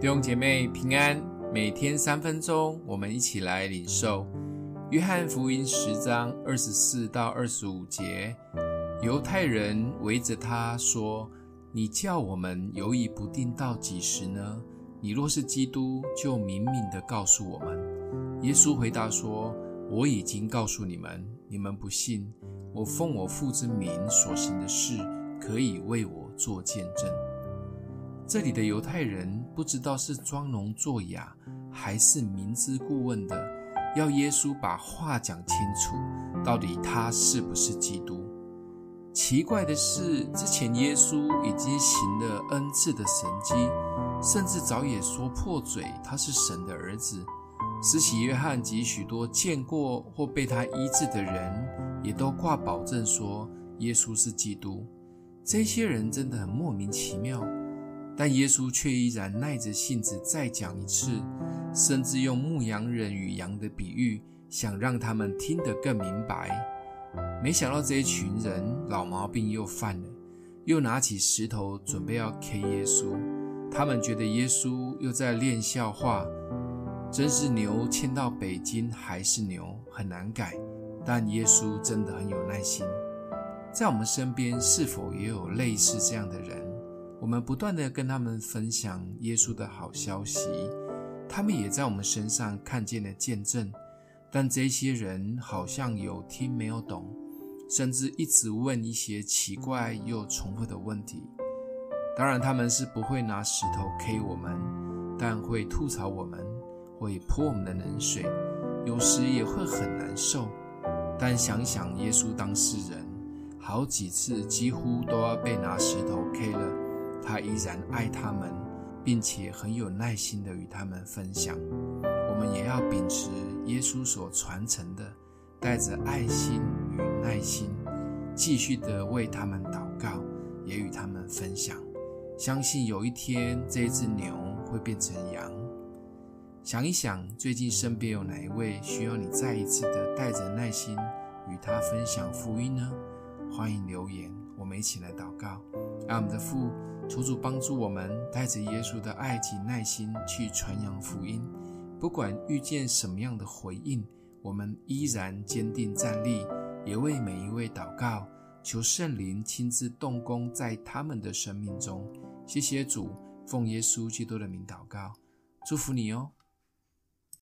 弟兄姐妹平安，每天三分钟，我们一起来领受约翰福音十章二十四到二十五节。犹太人围着他说：“你叫我们犹疑不定到几时呢？你若是基督，就明明的告诉我们。”耶稣回答说：“我已经告诉你们，你们不信。我奉我父之名所行的事，可以为我作见证。”这里的犹太人不知道是装聋作哑，还是明知故问的，要耶稣把话讲清楚，到底他是不是基督？奇怪的是，之前耶稣已经行了 N 次的神迹，甚至早也说破嘴他是神的儿子。施洗约翰及许多见过或被他医治的人，也都挂保证说耶稣是基督。这些人真的很莫名其妙。但耶稣却依然耐着性子再讲一次，甚至用牧羊人与羊的比喻，想让他们听得更明白。没想到这一群人老毛病又犯了，又拿起石头准备要 K 耶稣。他们觉得耶稣又在练笑话，真是牛牵到北京还是牛，很难改。但耶稣真的很有耐心。在我们身边，是否也有类似这样的人？我们不断地跟他们分享耶稣的好消息，他们也在我们身上看见了见证，但这些人好像有听没有懂，甚至一直问一些奇怪又重复的问题。当然，他们是不会拿石头 K 我们，但会吐槽我们，会泼我们的冷水，有时也会很难受。但想想耶稣当事人，好几次几乎都要被拿石头 K 了。他依然爱他们，并且很有耐心地与他们分享。我们也要秉持耶稣所传承的，带着爱心与耐心，继续地为他们祷告，也与他们分享。相信有一天，这只牛会变成羊。想一想，最近身边有哪一位需要你再一次的带着耐心与他分享福音呢？欢迎留言，我们一起来祷告。爱我们的父，求主帮助我们，带着耶稣的爱及耐心去传扬福音。不管遇见什么样的回应，我们依然坚定站立，也为每一位祷告，求圣灵亲自动工在他们的生命中。谢谢主，奉耶稣基督的名祷告，祝福你哦。